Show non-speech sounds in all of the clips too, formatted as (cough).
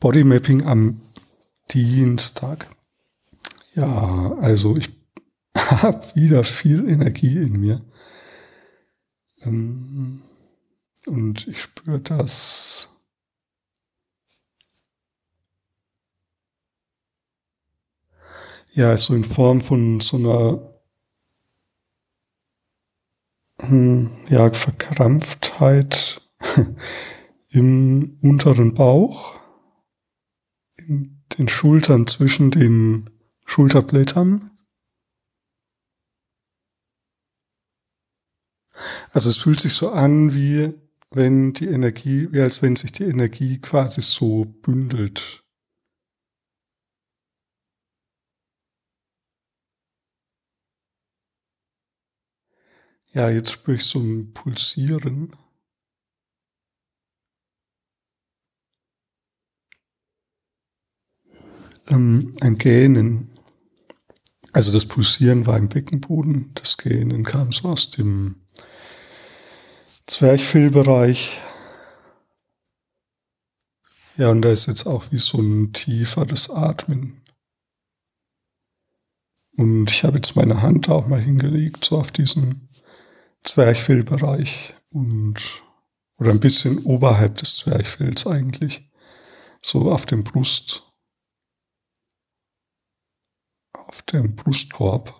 Bodymapping am Dienstag. Ja, also ich (laughs) habe wieder viel Energie in mir. Ähm, und ich spüre das. Ja, so in Form von so einer hm, ja, Verkrampftheit (laughs) im unteren Bauch, in den Schultern zwischen den Schulterblättern. Also es fühlt sich so an, wie wenn die Energie, wie als wenn sich die Energie quasi so bündelt. Ja, jetzt spüre ich so ein Pulsieren. Ähm, ein Gähnen. Also das Pulsieren war im Beckenboden, das Gähnen kam so aus dem Zwerchfellbereich. Ja, und da ist jetzt auch wie so ein tieferes Atmen. Und ich habe jetzt meine Hand auch mal hingelegt, so auf diesen Zwerchfellbereich und oder ein bisschen oberhalb des Zwerchfells eigentlich, so auf dem Brust, auf dem Brustkorb.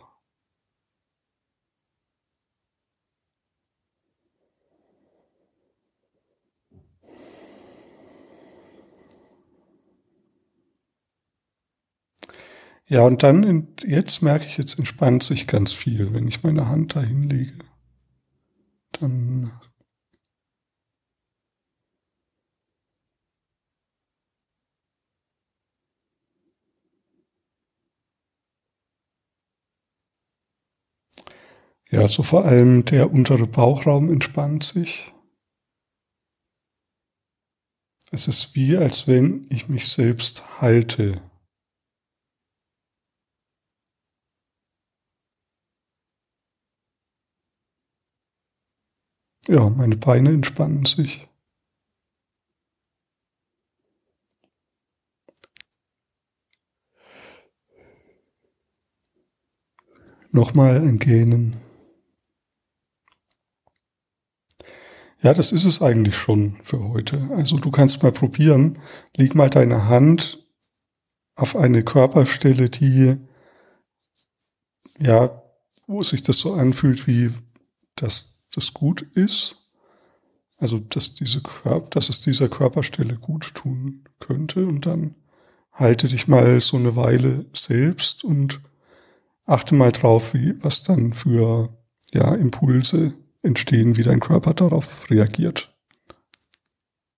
Ja, und dann, jetzt merke ich, jetzt entspannt sich ganz viel, wenn ich meine Hand da hinlege. Dann Ja, so vor allem der untere Bauchraum entspannt sich. Es ist wie, als wenn ich mich selbst halte. Ja, meine Beine entspannen sich. Nochmal ein Gähnen. Ja, das ist es eigentlich schon für heute. Also du kannst mal probieren, leg mal deine Hand auf eine Körperstelle, die, ja, wo sich das so anfühlt, wie das das gut ist, also dass, diese Körper, dass es dieser Körperstelle gut tun könnte. Und dann halte dich mal so eine Weile selbst und achte mal drauf, wie, was dann für ja, Impulse entstehen, wie dein Körper darauf reagiert.